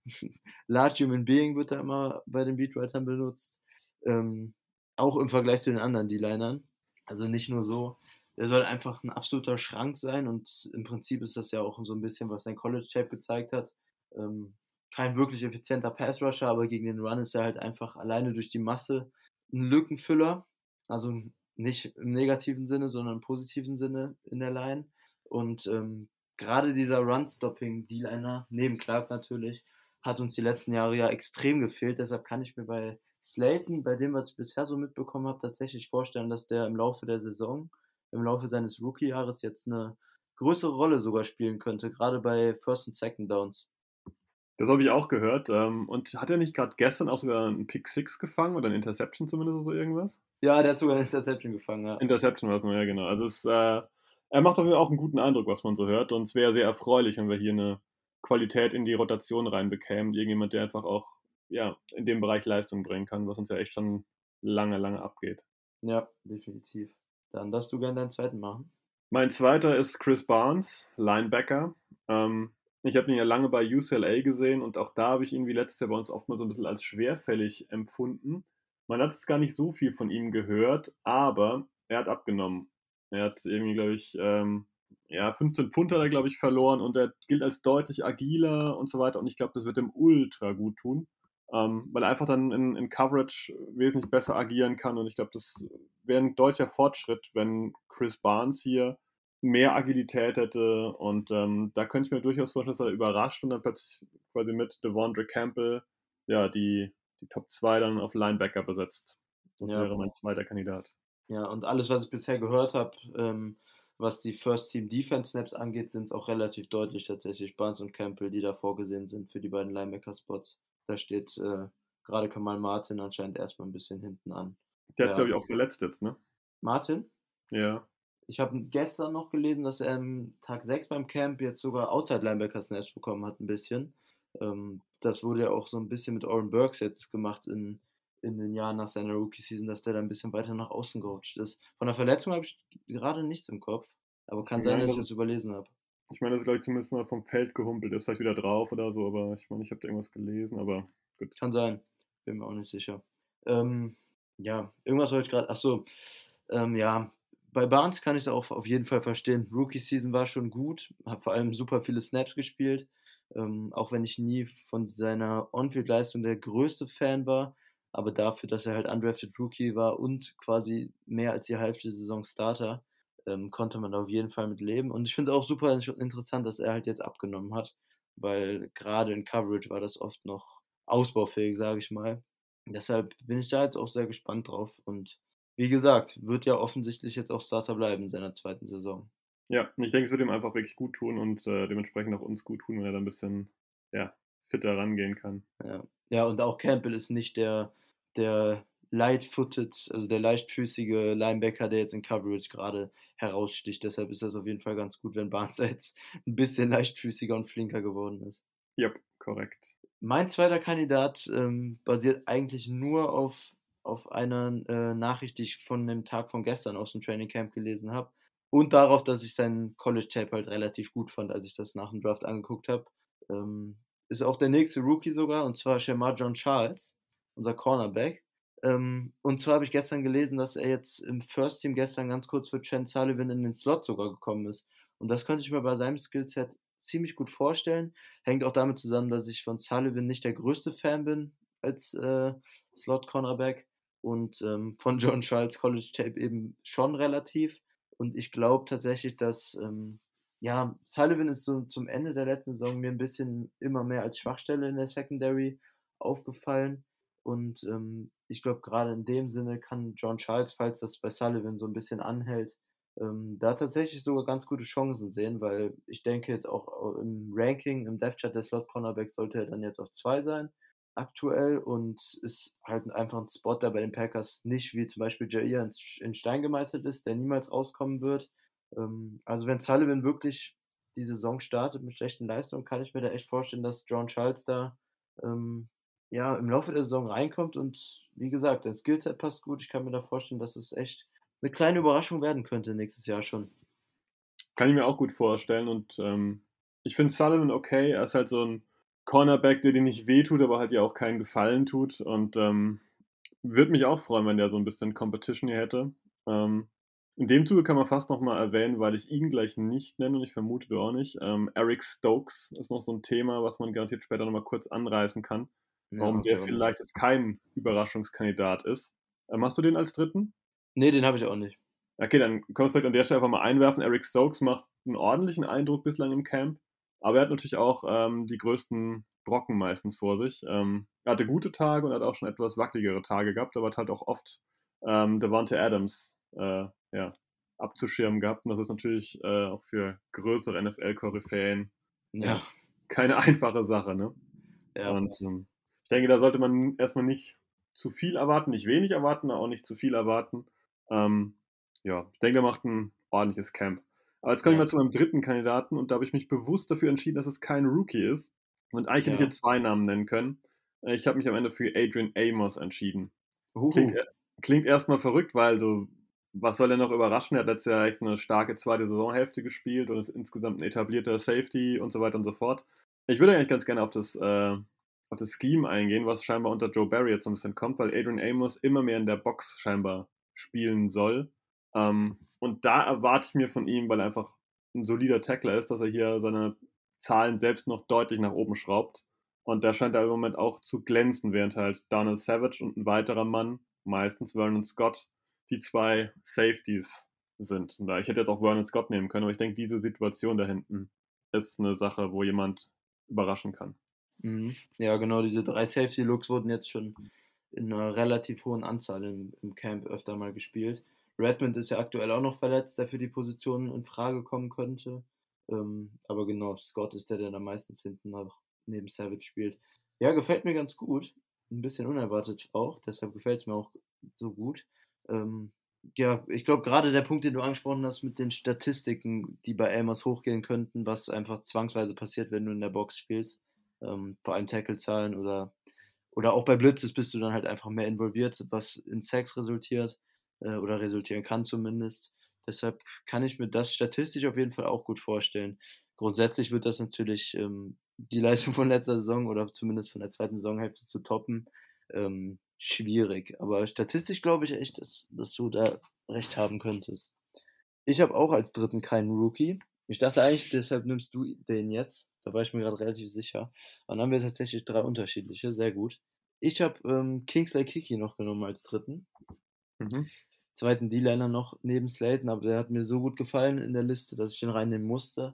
(laughs) Large Human Being wird da immer bei den Beatwritern benutzt. Ähm, auch im Vergleich zu den anderen D-Linern. Also nicht nur so. Der soll einfach ein absoluter Schrank sein und im Prinzip ist das ja auch so ein bisschen, was sein College-Tape gezeigt hat. Ähm, kein wirklich effizienter Pass-Rusher, aber gegen den Run ist er halt einfach alleine durch die Masse ein Lückenfüller. Also nicht im negativen Sinne, sondern im positiven Sinne in der Line. Und ähm, gerade dieser Run-Stopping-D-Liner, neben Clark natürlich, hat uns die letzten Jahre ja extrem gefehlt. Deshalb kann ich mir bei Slayton, bei dem, was ich bisher so mitbekommen habe, tatsächlich vorstellen, dass der im Laufe der Saison, im Laufe seines Rookie-Jahres jetzt eine größere Rolle sogar spielen könnte, gerade bei First und Second Downs. Das habe ich auch gehört. Ähm, und hat er nicht gerade gestern auch sogar einen Pick 6 gefangen oder eine Interception zumindest oder so irgendwas? Ja, der hat sogar eine Interception gefangen, ja. Interception war es nur, ja, genau. Also es, äh, er macht auf jeden Fall auch einen guten Eindruck, was man so hört. Und es wäre sehr erfreulich, wenn wir hier eine Qualität in die Rotation reinbekämen. Irgendjemand, der einfach auch ja, in dem Bereich Leistung bringen kann, was uns ja echt schon lange, lange abgeht. Ja, definitiv. Dann darfst du gerne deinen zweiten machen. Mein zweiter ist Chris Barnes, Linebacker. Ähm, ich habe ihn ja lange bei UCLA gesehen und auch da habe ich ihn wie letztes Jahr bei uns oft mal so ein bisschen als schwerfällig empfunden. Man hat es gar nicht so viel von ihm gehört, aber er hat abgenommen. Er hat irgendwie, glaube ich, ähm, ja, 15 Pfund hat er, glaube ich, verloren und er gilt als deutlich agiler und so weiter. Und ich glaube, das wird ihm ultra gut tun, ähm, weil er einfach dann in, in, Coverage wesentlich besser agieren kann. Und ich glaube, das wäre ein deutlicher Fortschritt, wenn Chris Barnes hier mehr Agilität hätte. Und ähm, da könnte ich mir durchaus vorstellen, dass er überrascht und dann plötzlich quasi mit Devondre Campbell ja, die, die Top 2 dann auf Linebacker besetzt. Das ja. wäre mein zweiter Kandidat. Ja, und alles, was ich bisher gehört habe, ähm, was die First Team Defense Snaps angeht, sind es auch relativ deutlich tatsächlich Barnes und Campbell, die da vorgesehen sind für die beiden Linebacker-Spots. Da steht äh, gerade Kamal Martin anscheinend erstmal ein bisschen hinten an. Der hat sich, ja. glaube ich, auch verletzt jetzt, ne? Martin? Ja. Ich habe gestern noch gelesen, dass er am Tag 6 beim Camp jetzt sogar Outside Linebacker Snaps bekommen hat, ein bisschen. Ähm, das wurde ja auch so ein bisschen mit Oren Burks jetzt gemacht in, in den Jahren nach seiner Rookie-Season, dass der da ein bisschen weiter nach außen gerutscht ist. Von der Verletzung habe ich gerade nichts im Kopf, aber kann sein, dass ich das überlesen habe. Ich meine, das ist, glaube ich, zumindest mal vom Feld gehumpelt, ist vielleicht wieder drauf oder so, aber ich meine, ich habe da irgendwas gelesen, aber gut. Kann sein, bin mir auch nicht sicher. Ähm, ja, irgendwas wollte ich gerade, achso, ähm, ja, bei Barnes kann ich es auch auf jeden Fall verstehen. Rookie-Season war schon gut, hat vor allem super viele Snaps gespielt. Ähm, auch wenn ich nie von seiner On-Field-Leistung der größte Fan war, aber dafür, dass er halt undrafted Rookie war und quasi mehr als die Hälfte der Saison Starter, ähm, konnte man auf jeden Fall mit leben. Und ich finde es auch super interessant, dass er halt jetzt abgenommen hat, weil gerade in Coverage war das oft noch ausbaufähig, sage ich mal. Deshalb bin ich da jetzt auch sehr gespannt drauf und wie gesagt, wird ja offensichtlich jetzt auch Starter bleiben in seiner zweiten Saison. Ja, ich denke, es wird ihm einfach wirklich gut tun und äh, dementsprechend auch uns gut tun, wenn er da ein bisschen ja, fitter rangehen kann. Ja. ja, und auch Campbell ist nicht der, der light-footed, also der leichtfüßige Linebacker, der jetzt in Coverage gerade heraussticht. Deshalb ist das auf jeden Fall ganz gut, wenn Barnes (laughs) jetzt ein bisschen leichtfüßiger und flinker geworden ist. Ja, korrekt. Mein zweiter Kandidat ähm, basiert eigentlich nur auf auf einer äh, Nachricht, die ich von dem Tag von gestern aus dem Training Camp gelesen habe. Und darauf, dass ich seinen College Tape halt relativ gut fand, als ich das nach dem Draft angeguckt habe. Ähm, ist auch der nächste Rookie sogar, und zwar Shamar John Charles, unser Cornerback. Ähm, und zwar habe ich gestern gelesen, dass er jetzt im First Team gestern ganz kurz für Chen Sullivan in den Slot sogar gekommen ist. Und das könnte ich mir bei seinem Skillset ziemlich gut vorstellen. Hängt auch damit zusammen, dass ich von Sullivan nicht der größte Fan bin als äh, Slot-Cornerback und ähm, von John Charles College Tape eben schon relativ. Und ich glaube tatsächlich, dass ähm, ja, Sullivan ist so zum Ende der letzten Saison mir ein bisschen immer mehr als Schwachstelle in der Secondary aufgefallen. Und ähm, ich glaube, gerade in dem Sinne kann John Charles, falls das bei Sullivan so ein bisschen anhält, ähm, da tatsächlich sogar ganz gute Chancen sehen, weil ich denke jetzt auch im Ranking, im Death Chart der Slot Cornerback sollte er dann jetzt auf zwei sein aktuell und ist halt einfach ein Spot, der bei den Packers nicht wie zum Beispiel Jair in Stein gemeißelt ist, der niemals rauskommen wird. Ähm, also wenn Sullivan wirklich die Saison startet mit schlechten Leistungen, kann ich mir da echt vorstellen, dass John Charles da ähm, ja, im Laufe der Saison reinkommt und wie gesagt, sein Skillset passt gut. Ich kann mir da vorstellen, dass es echt eine kleine Überraschung werden könnte nächstes Jahr schon. Kann ich mir auch gut vorstellen und ähm, ich finde Sullivan okay. Er ist halt so ein Cornerback, der dir nicht wehtut, aber halt ja auch keinen Gefallen tut. Und ähm, würde mich auch freuen, wenn der so ein bisschen Competition hier hätte. Ähm, in dem Zuge kann man fast nochmal erwähnen, weil ich ihn gleich nicht nenne und ich vermute du auch nicht. Ähm, Eric Stokes ist noch so ein Thema, was man garantiert später nochmal kurz anreißen kann. Warum ja, der vielleicht jetzt kein Überraschungskandidat ist. Ähm, hast du den als dritten? Nee, den habe ich auch nicht. Okay, dann kannst du vielleicht an der Stelle einfach mal einwerfen. Eric Stokes macht einen ordentlichen Eindruck bislang im Camp. Aber er hat natürlich auch ähm, die größten Brocken meistens vor sich. Ähm, er hatte gute Tage und hat auch schon etwas wackeligere Tage gehabt, aber hat halt auch oft ähm, Devante Adams äh, ja, abzuschirmen gehabt. Und das ist natürlich äh, auch für größere NFL-Koryphäen ja. keine (laughs) einfache Sache. Ne? Ja. Und ähm, ich denke, da sollte man erstmal nicht zu viel erwarten, nicht wenig erwarten, auch nicht zu viel erwarten. Ähm, ja, ich denke, er macht ein ordentliches Camp. Aber jetzt komme ich mal zu meinem dritten Kandidaten und da habe ich mich bewusst dafür entschieden, dass es kein Rookie ist. Und eigentlich hätte ich jetzt zwei Namen nennen können. Äh, ich habe mich am Ende für Adrian Amos entschieden. Klingt, klingt erstmal verrückt, weil so, was soll er noch überraschen? Er hat letztes Jahr echt eine starke zweite Saisonhälfte gespielt und ist insgesamt ein etablierter Safety und so weiter und so fort. Ich würde eigentlich ganz gerne auf das, äh, auf das Scheme eingehen, was scheinbar unter Joe Barry jetzt so ein bisschen kommt, weil Adrian Amos immer mehr in der Box scheinbar spielen soll. Ähm, und da erwarte ich mir von ihm, weil er einfach ein solider Tackler ist, dass er hier seine Zahlen selbst noch deutlich nach oben schraubt. Und da scheint er im Moment auch zu glänzen, während halt Donald Savage und ein weiterer Mann, meistens Vernon Scott, die zwei Safeties sind. Und da, ich hätte jetzt auch Vernon Scott nehmen können, aber ich denke, diese Situation da hinten ist eine Sache, wo jemand überraschen kann. Mhm. Ja, genau, diese drei Safety-Looks wurden jetzt schon in einer relativ hohen Anzahl im, im Camp öfter mal gespielt. Redmond ist ja aktuell auch noch verletzt, der für die Position in Frage kommen könnte. Ähm, aber genau, Scott ist der, der da meistens hinten noch neben Savage spielt. Ja, gefällt mir ganz gut. Ein bisschen unerwartet auch, deshalb gefällt es mir auch so gut. Ähm, ja, ich glaube, gerade der Punkt, den du angesprochen hast mit den Statistiken, die bei Elmers hochgehen könnten, was einfach zwangsweise passiert, wenn du in der Box spielst, ähm, vor allem Tackle-Zahlen oder, oder auch bei Blitzes bist du dann halt einfach mehr involviert, was in Sex resultiert äh, oder resultieren kann zumindest. Deshalb kann ich mir das statistisch auf jeden Fall auch gut vorstellen. Grundsätzlich wird das natürlich ähm, die Leistung von letzter Saison oder zumindest von der zweiten Saisonhälfte zu toppen. Ähm, schwierig. Aber statistisch glaube ich echt, dass, dass du da recht haben könntest. Ich habe auch als dritten keinen Rookie. Ich dachte eigentlich, deshalb nimmst du den jetzt. Da war ich mir gerade relativ sicher. Und dann haben wir tatsächlich drei unterschiedliche. Sehr gut. Ich habe ähm, Kingsley Kiki noch genommen als dritten. Mhm. Zweiten D-Liner noch neben Slayton, aber der hat mir so gut gefallen in der Liste, dass ich den reinnehmen musste.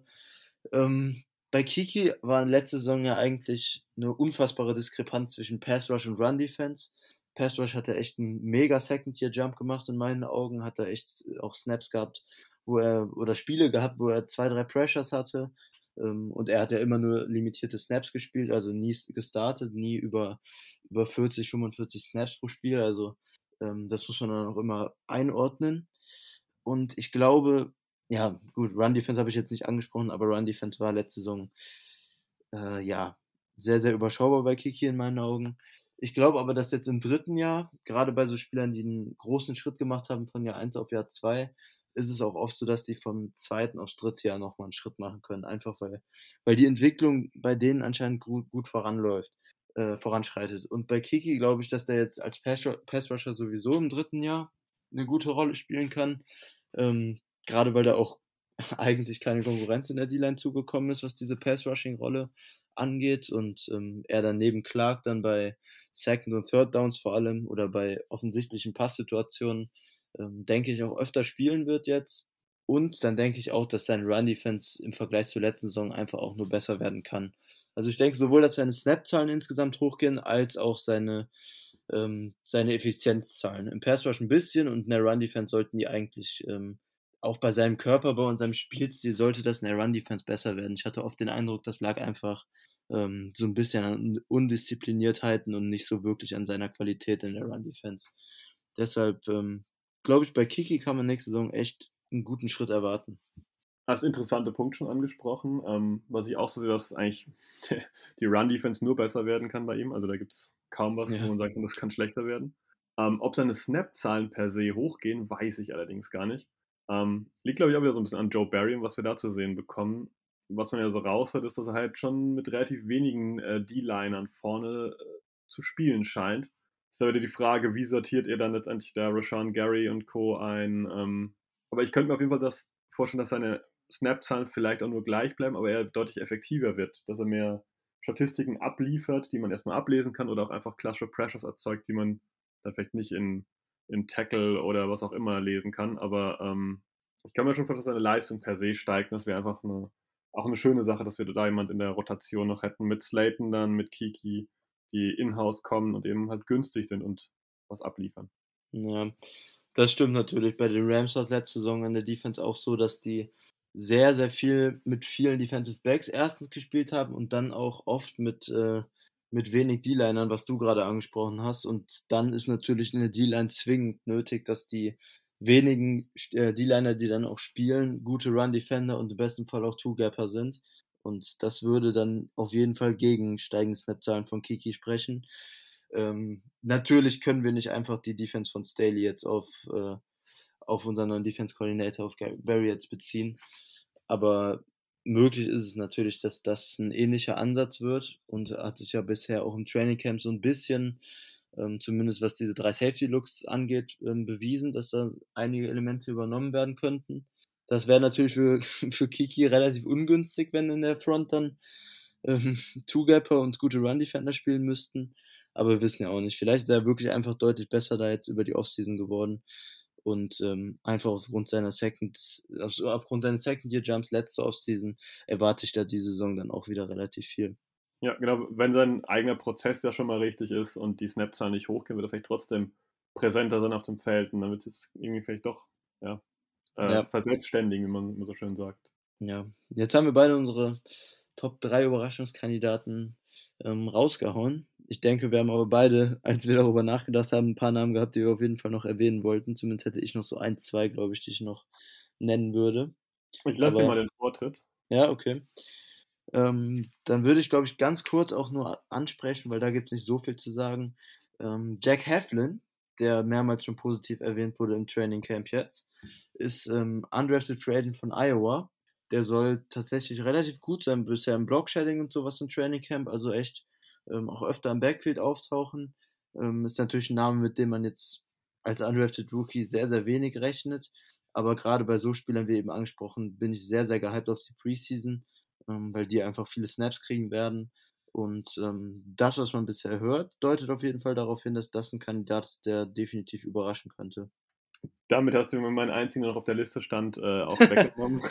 Ähm, bei Kiki war letzte Saison ja eigentlich eine unfassbare Diskrepanz zwischen Pass Rush und Run Defense. Pass Rush hat er echt einen mega Second-Year-Jump gemacht in meinen Augen, hat er echt auch Snaps gehabt, wo er, oder Spiele gehabt, wo er zwei, drei Pressures hatte. Ähm, und er hat ja immer nur limitierte Snaps gespielt, also nie gestartet, nie über, über 40, 45 Snaps pro Spiel. Also ähm, das muss man dann auch immer einordnen. Und ich glaube, ja, gut, Run Defense habe ich jetzt nicht angesprochen, aber Run Defense war letzte Saison äh, ja sehr, sehr überschaubar bei Kiki in meinen Augen. Ich glaube aber, dass jetzt im dritten Jahr, gerade bei so Spielern, die einen großen Schritt gemacht haben von Jahr 1 auf Jahr 2, ist es auch oft so, dass die vom zweiten aufs dritte Jahr nochmal einen Schritt machen können. Einfach weil, weil die Entwicklung bei denen anscheinend gut, gut voranläuft, äh, voranschreitet. Und bei Kiki glaube ich, dass der jetzt als Passrusher sowieso im dritten Jahr eine gute Rolle spielen kann. Ähm, gerade weil da auch (laughs) eigentlich keine Konkurrenz in der D-Line zugekommen ist, was diese Pass-Rushing-Rolle angeht und ähm, er dann neben Clark dann bei Second und Third Downs vor allem oder bei offensichtlichen Passsituationen, ähm, denke ich, auch öfter spielen wird jetzt. Und dann denke ich auch, dass sein Run-Defense im Vergleich zur letzten Saison einfach auch nur besser werden kann. Also ich denke sowohl, dass seine Snap-Zahlen insgesamt hochgehen, als auch seine, ähm, seine Effizienzzahlen. Im Pass-Rush ein bisschen und in der Run-Defense sollten die eigentlich ähm, auch bei seinem Körperbau und seinem Spielstil sollte das in der Run-Defense besser werden. Ich hatte oft den Eindruck, das lag einfach ähm, so ein bisschen an Undiszipliniertheiten und nicht so wirklich an seiner Qualität in der Run-Defense. Deshalb ähm, glaube ich, bei Kiki kann man nächste Saison echt einen guten Schritt erwarten. Hast interessante Punkt schon angesprochen. Ähm, was ich auch so sehe, dass eigentlich (laughs) die Run-Defense nur besser werden kann bei ihm. Also da gibt es kaum was, ja. wo man sagen kann, das kann schlechter werden. Ähm, ob seine Snap-Zahlen per se hochgehen, weiß ich allerdings gar nicht. Ähm, liegt, glaube ich, auch wieder so ein bisschen an Joe Barry und was wir da zu sehen bekommen. Was man ja so raushört, ist, dass er halt schon mit relativ wenigen äh, D-Linern vorne äh, zu spielen scheint. Ist da wieder die Frage, wie sortiert ihr dann letztendlich da Rashawn Gary und Co. ein? Ähm, aber ich könnte mir auf jeden Fall das vorstellen, dass seine Snap-Zahlen vielleicht auch nur gleich bleiben, aber er deutlich effektiver wird, dass er mehr Statistiken abliefert, die man erstmal ablesen kann oder auch einfach klassische Pressures erzeugt, die man dann vielleicht nicht in in Tackle oder was auch immer lesen kann. Aber ähm, ich kann mir schon vorstellen, dass seine Leistung per se steigt. Das wäre einfach eine, auch eine schöne Sache, dass wir da jemand in der Rotation noch hätten mit Slayton dann, mit Kiki, die in-house kommen und eben halt günstig sind und was abliefern. Ja, das stimmt natürlich. Bei den Rams war es letzte Saison in der Defense auch so, dass die sehr, sehr viel mit vielen Defensive Backs erstens gespielt haben und dann auch oft mit äh, mit wenig D-Linern, was du gerade angesprochen hast. Und dann ist natürlich eine D-Line zwingend nötig, dass die wenigen äh, D-Liner, die dann auch spielen, gute Run-Defender und im besten Fall auch Two-Gapper sind. Und das würde dann auf jeden Fall gegen steigende Snap-Zahlen von Kiki sprechen. Ähm, natürlich können wir nicht einfach die Defense von Staley jetzt auf, äh, auf unseren neuen Defense-Coordinator, auf Gary Barry jetzt beziehen. Aber möglich ist es natürlich, dass das ein ähnlicher Ansatz wird und hat sich ja bisher auch im Training Camp so ein bisschen, ähm, zumindest was diese drei Safety Looks angeht, ähm, bewiesen, dass da einige Elemente übernommen werden könnten. Das wäre natürlich für, (laughs) für Kiki relativ ungünstig, wenn in der Front dann ähm, Two-Gapper und gute Run-Defender spielen müssten. Aber wir wissen ja auch nicht. Vielleicht ist er wirklich einfach deutlich besser da jetzt über die Offseason geworden. Und ähm, einfach aufgrund seiner Second, aufgrund seines Second Year Jumps letzte Offseason erwarte ich da die Saison dann auch wieder relativ viel. Ja, genau. Wenn sein eigener Prozess ja schon mal richtig ist und die Snapzahlen nicht hochgehen, wird er vielleicht trotzdem präsenter sein auf dem Feld und dann wird es irgendwie vielleicht doch ja, äh, ja. verselbstständigen, wie man so schön sagt. Ja, jetzt haben wir beide unsere Top 3 Überraschungskandidaten ähm, rausgehauen. Ich denke, wir haben aber beide, als wir darüber nachgedacht haben, ein paar Namen gehabt, die wir auf jeden Fall noch erwähnen wollten. Zumindest hätte ich noch so ein, zwei, glaube ich, die ich noch nennen würde. Ich lasse dir mal den Vortritt. Ja, okay. Ähm, dann würde ich, glaube ich, ganz kurz auch nur ansprechen, weil da gibt es nicht so viel zu sagen. Ähm, Jack Heflin, der mehrmals schon positiv erwähnt wurde im Training Camp jetzt, ist ähm, undrafted Trading von Iowa. Der soll tatsächlich relativ gut sein, bisher im Blockshedding und sowas im Training Camp, also echt ähm, auch öfter im Backfield auftauchen. Ähm, ist natürlich ein Name, mit dem man jetzt als undrafted Rookie sehr, sehr wenig rechnet. Aber gerade bei so Spielern wie eben angesprochen, bin ich sehr, sehr gehypt auf die Preseason ähm, weil die einfach viele Snaps kriegen werden. Und ähm, das, was man bisher hört, deutet auf jeden Fall darauf hin, dass das ein Kandidat ist, der definitiv überraschen könnte. Damit hast du mir meinen einzigen, der noch auf der Liste stand, äh, auch (laughs) weggenommen.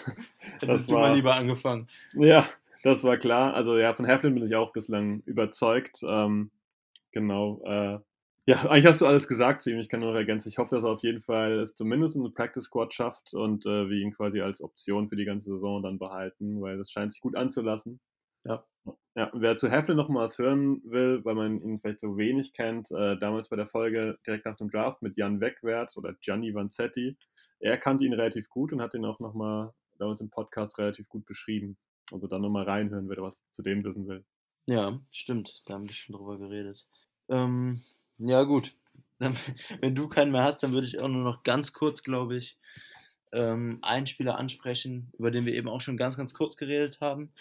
Hättest du mal lieber angefangen. Ja, das war klar. Also ja, von Heflin bin ich auch bislang überzeugt. Ähm, genau. Äh, ja, eigentlich hast du alles gesagt zu ihm. Ich kann nur noch ergänzen. Ich hoffe, dass er auf jeden Fall es zumindest in eine Practice Squad schafft und äh, wir ihn quasi als Option für die ganze Saison dann behalten, weil das scheint sich gut anzulassen. Ja. Ja, wer zu Heflin noch mal was hören will, weil man ihn vielleicht so wenig kennt, äh, damals bei der Folge direkt nach dem Draft mit Jan Wegwert oder Gianni Vanzetti, er kannte ihn relativ gut und hat ihn auch noch mal damals im Podcast relativ gut beschrieben. Also dann noch mal reinhören, wer was zu dem wissen will. Ja, stimmt. Da haben wir schon drüber geredet. Ähm, ja, gut. (laughs) Wenn du keinen mehr hast, dann würde ich auch nur noch ganz kurz, glaube ich, ähm, einen Spieler ansprechen, über den wir eben auch schon ganz, ganz kurz geredet haben.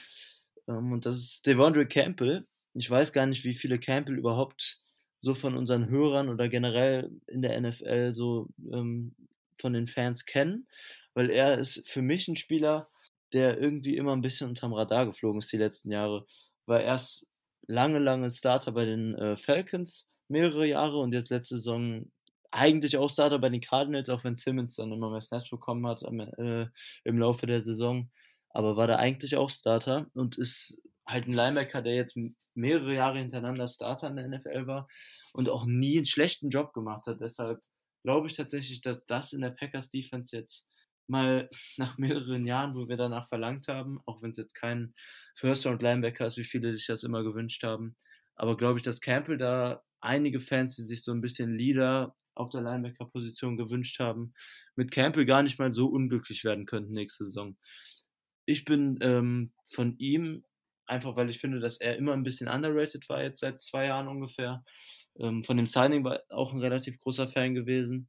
Ähm, und das ist Devondre Campbell. Ich weiß gar nicht, wie viele Campbell überhaupt so von unseren Hörern oder generell in der NFL so ähm, von den Fans kennen, weil er ist für mich ein Spieler, der irgendwie immer ein bisschen unterm Radar geflogen ist die letzten Jahre. War erst lange, lange Starter bei den äh, Falcons, mehrere Jahre und jetzt letzte Saison eigentlich auch Starter bei den Cardinals, auch wenn Simmons dann immer mehr Snaps bekommen hat am, äh, im Laufe der Saison. Aber war da eigentlich auch Starter und ist halt ein Linebacker, der jetzt mehrere Jahre hintereinander Starter in der NFL war und auch nie einen schlechten Job gemacht hat. Deshalb glaube ich tatsächlich, dass das in der Packers Defense jetzt mal (laughs) nach mehreren Jahren, wo wir danach verlangt haben, auch wenn es jetzt kein First Round Linebacker ist, wie viele sich das immer gewünscht haben, aber glaube ich, dass Campbell da einige Fans, die sich so ein bisschen Leader auf der Linebacker-Position gewünscht haben, mit Campbell gar nicht mal so unglücklich werden könnten nächste Saison. Ich bin ähm, von ihm, einfach weil ich finde, dass er immer ein bisschen underrated war, jetzt seit zwei Jahren ungefähr. Ähm, von dem Signing war auch ein relativ großer Fan gewesen.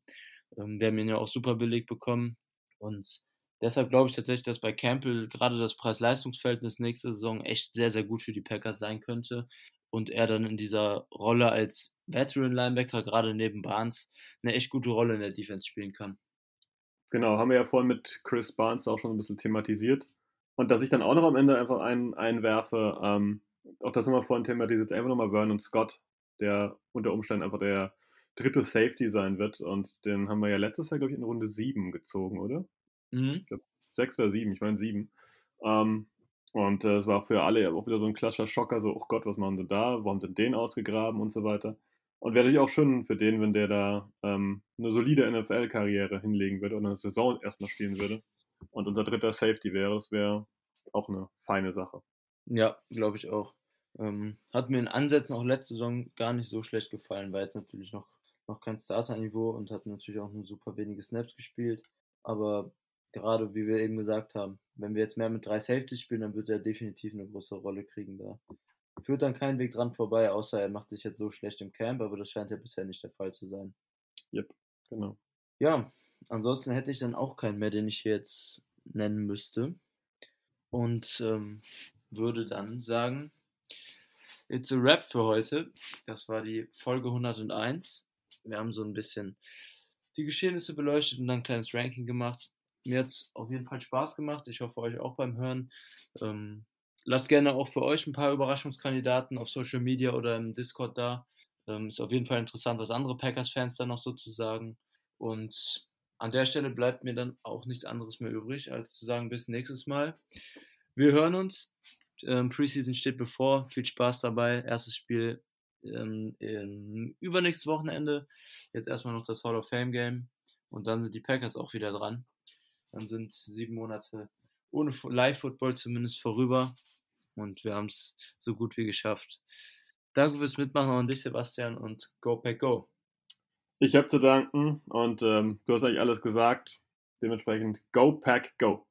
Ähm, wir haben ihn ja auch super billig bekommen. Und deshalb glaube ich tatsächlich, dass bei Campbell gerade das Preis-Leistungs-Verhältnis nächste Saison echt sehr, sehr gut für die Packers sein könnte und er dann in dieser Rolle als Veteran Linebacker, gerade neben Barnes, eine echt gute Rolle in der Defense spielen kann. Genau, haben wir ja vorhin mit Chris Barnes auch schon ein bisschen thematisiert. Und dass ich dann auch noch am Ende einfach ein, einwerfe, ähm, auch das haben wir vorhin thematisiert, einfach nochmal Vernon Scott, der unter Umständen einfach der dritte Safety sein wird. Und den haben wir ja letztes Jahr, glaube ich, in Runde 7 gezogen, oder? Mhm. Ich glaube, 6 oder 7, ich meine 7. Ähm, und äh, es war für alle auch wieder so ein klassischer Schocker, so, oh Gott, was machen sie da? Wo haben sie den ausgegraben und so weiter. Und wäre natürlich auch schön für den, wenn der da ähm, eine solide NFL-Karriere hinlegen würde und eine Saison erstmal spielen würde. Und unser dritter Safety wäre, das wäre auch eine feine Sache. Ja, glaube ich auch. Ähm, hat mir in Ansätzen auch letzte Saison gar nicht so schlecht gefallen, war jetzt natürlich noch, noch kein Starter-Niveau und hat natürlich auch nur super wenige Snaps gespielt. Aber gerade wie wir eben gesagt haben, wenn wir jetzt mehr mit drei Safeties spielen, dann wird er definitiv eine große Rolle kriegen da. Führt dann kein Weg dran vorbei, außer er macht sich jetzt so schlecht im Camp, aber das scheint ja bisher nicht der Fall zu sein. Yep, genau. Ja, ansonsten hätte ich dann auch keinen mehr, den ich jetzt nennen müsste. Und ähm, würde dann sagen, it's a wrap für heute. Das war die Folge 101. Wir haben so ein bisschen die Geschehnisse beleuchtet und dann ein kleines Ranking gemacht. Mir hat es auf jeden Fall Spaß gemacht. Ich hoffe, euch auch beim Hören. Ähm, lasst gerne auch für euch ein paar Überraschungskandidaten auf Social Media oder im Discord da. Ähm, ist auf jeden Fall interessant, was andere Packers-Fans da noch so zu sagen. Und an der Stelle bleibt mir dann auch nichts anderes mehr übrig, als zu sagen, bis nächstes Mal. Wir hören uns. Ähm, Preseason steht bevor. Viel Spaß dabei. Erstes Spiel ähm, im übernächstes Wochenende. Jetzt erstmal noch das Hall of Fame Game. Und dann sind die Packers auch wieder dran. Dann sind sieben Monate ohne Live-Football zumindest vorüber. Und wir haben es so gut wie geschafft. Danke fürs Mitmachen an dich, Sebastian, und Go Pack Go. Ich habe zu danken und ähm, du hast eigentlich alles gesagt. Dementsprechend Go Pack Go.